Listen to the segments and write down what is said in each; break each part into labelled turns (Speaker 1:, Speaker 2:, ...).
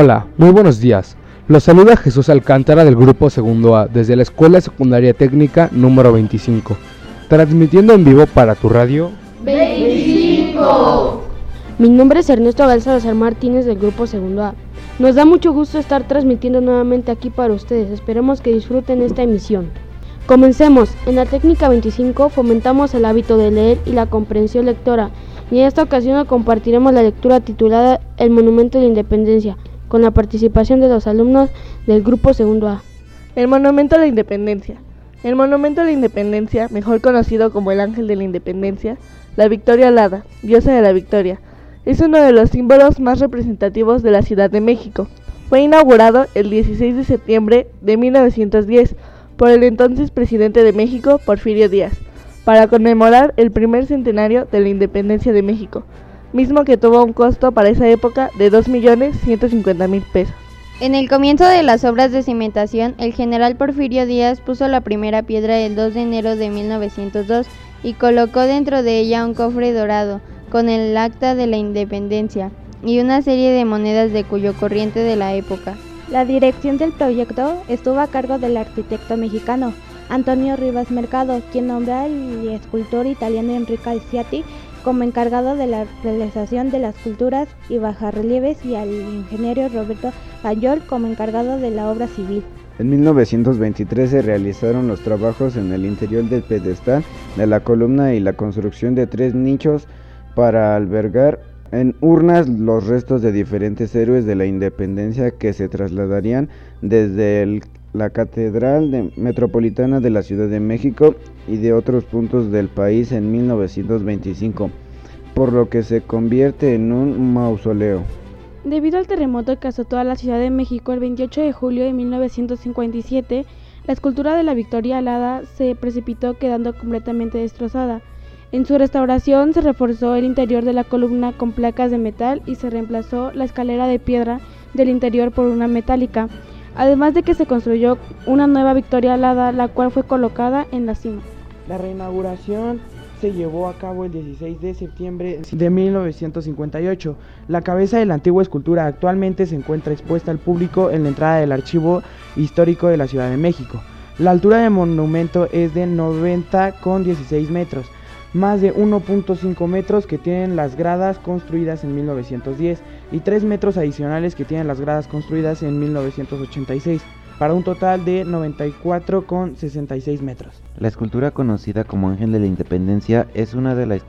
Speaker 1: Hola, muy buenos días. Los saluda Jesús Alcántara del Grupo Segundo A desde la Escuela Secundaria Técnica número 25, transmitiendo en vivo para tu radio 25.
Speaker 2: Mi nombre es Ernesto Galzalazar Martínez del Grupo Segundo A. Nos da mucho gusto estar transmitiendo nuevamente aquí para ustedes. Esperemos que disfruten esta emisión. Comencemos. En la técnica 25 fomentamos el hábito de leer y la comprensión lectora. Y en esta ocasión compartiremos la lectura titulada El Monumento de Independencia, con la participación de los alumnos del Grupo Segundo A.
Speaker 3: El Monumento a la Independencia. El Monumento a la Independencia, mejor conocido como el Ángel de la Independencia, la Victoria Alada, diosa de la Victoria, es uno de los símbolos más representativos de la Ciudad de México. Fue inaugurado el 16 de septiembre de 1910 por el entonces presidente de México, Porfirio Díaz, para conmemorar el primer centenario de la independencia de México mismo que tuvo un costo para esa época de 2.150.000 pesos.
Speaker 4: En el comienzo de las obras de cimentación, el general Porfirio Díaz puso la primera piedra el 2 de enero de 1902 y colocó dentro de ella un cofre dorado con el acta de la independencia y una serie de monedas de cuyo corriente de la época.
Speaker 5: La dirección del proyecto estuvo a cargo del arquitecto mexicano Antonio Rivas Mercado, quien nombró al escultor italiano Enrico Alciati como encargado de la realización de las culturas y bajarrelieves y al ingeniero Roberto Ayol como encargado de la obra civil.
Speaker 6: En 1923 se realizaron los trabajos en el interior del pedestal de la columna y la construcción de tres nichos para albergar en urnas los restos de diferentes héroes de la independencia que se trasladarían desde la Catedral Metropolitana de la Ciudad de México y de otros puntos del país en 1925 por lo que se convierte en un mausoleo.
Speaker 7: Debido al terremoto que azotó a la Ciudad de México el 28 de julio de 1957, la escultura de la Victoria Alada se precipitó quedando completamente destrozada. En su restauración se reforzó el interior de la columna con placas de metal y se reemplazó la escalera de piedra del interior por una metálica, además de que se construyó una nueva Victoria Alada, la cual fue colocada en la cima.
Speaker 8: La reinauguración se llevó a cabo el 16 de septiembre de 1958. La cabeza de la antigua escultura actualmente se encuentra expuesta al público en la entrada del Archivo Histórico de la Ciudad de México. La altura del monumento es de 90,16 metros, más de 1.5 metros que tienen las gradas construidas en 1910 y 3 metros adicionales que tienen las gradas construidas en 1986 para un total de 94,66 metros.
Speaker 9: La escultura conocida como Ángel de la Independencia es una, de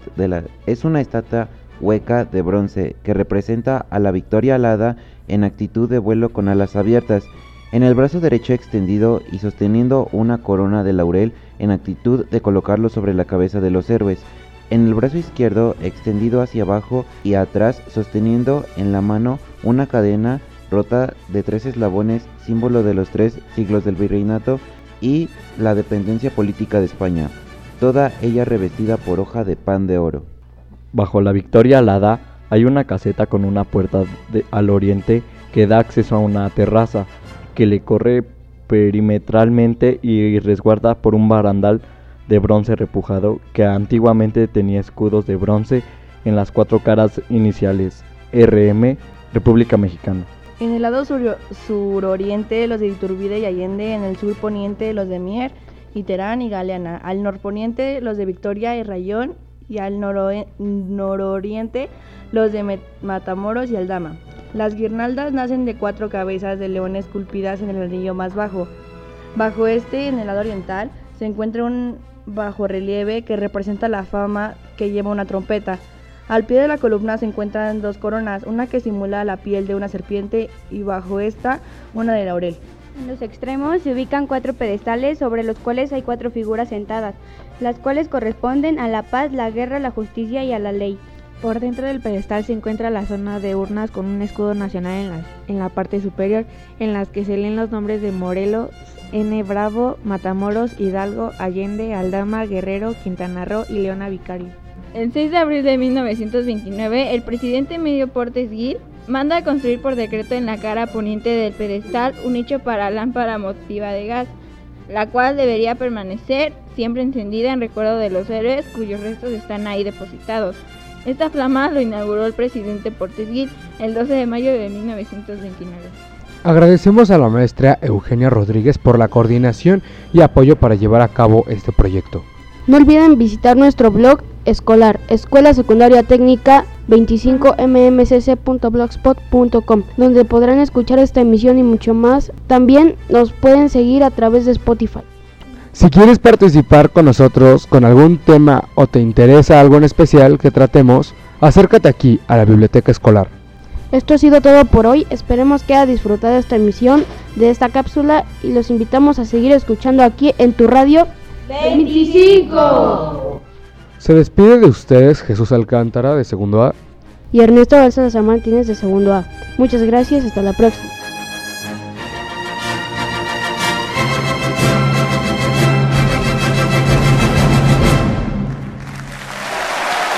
Speaker 9: es una estatua hueca de bronce que representa a la victoria alada en actitud de vuelo con alas abiertas, en el brazo derecho extendido y sosteniendo una corona de laurel en actitud de colocarlo sobre la cabeza de los héroes, en el brazo izquierdo extendido hacia abajo y atrás sosteniendo en la mano una cadena rota de tres eslabones, símbolo de los tres siglos del virreinato y la dependencia política de España, toda ella revestida por hoja de pan de oro.
Speaker 10: Bajo la victoria alada hay una caseta con una puerta al oriente que da acceso a una terraza que le corre perimetralmente y resguarda por un barandal de bronce repujado que antiguamente tenía escudos de bronce en las cuatro caras iniciales RM República Mexicana.
Speaker 11: En el lado sur suroriente los de Iturbide y Allende, en el sur poniente los de Mier y Terán y Galeana, al norponiente los de Victoria y Rayón y al nororiente los de Matamoros y Aldama. Las guirnaldas nacen de cuatro cabezas de leones esculpidas en el anillo más bajo. Bajo este, en el lado oriental, se encuentra un bajorrelieve que representa la fama que lleva una trompeta. Al pie de la columna se encuentran dos coronas, una que simula la piel de una serpiente y bajo esta una de laurel.
Speaker 12: En los extremos se ubican cuatro pedestales sobre los cuales hay cuatro figuras sentadas, las cuales corresponden a la paz, la guerra, la justicia y a la ley.
Speaker 13: Por dentro del pedestal se encuentra la zona de urnas con un escudo nacional en la, parte superior, en las que se leen los nombres de Morelos, N. Bravo, Matamoros, Hidalgo, Allende, Aldama, Guerrero, Quintana Roo y Leona Vicario.
Speaker 14: El 6 de abril de 1929, el presidente Medio Portes Gil manda a construir por decreto en la cara poniente del pedestal un nicho para lámpara motiva de gas, la cual debería permanecer siempre encendida en recuerdo de los héroes cuyos restos están ahí depositados. Esta flama lo inauguró el presidente Portes Gil el 12 de mayo de 1929.
Speaker 15: Agradecemos a la maestra Eugenia Rodríguez por la coordinación y apoyo para llevar a cabo este proyecto.
Speaker 16: No olviden visitar nuestro blog escolar, Escuela Secundaria Técnica 25mmcc.blogspot.com, donde podrán escuchar esta emisión y mucho más. También nos pueden seguir a través de Spotify.
Speaker 17: Si quieres participar con nosotros con algún tema o te interesa algo en especial que tratemos, acércate aquí a la biblioteca escolar.
Speaker 18: Esto ha sido todo por hoy, esperemos que haya disfrutado esta emisión de esta cápsula y los invitamos a seguir escuchando aquí en tu radio 25.
Speaker 17: Se despide de ustedes Jesús Alcántara de segundo A
Speaker 2: y Ernesto Balsas Martínez de segundo A. Muchas gracias, hasta la próxima.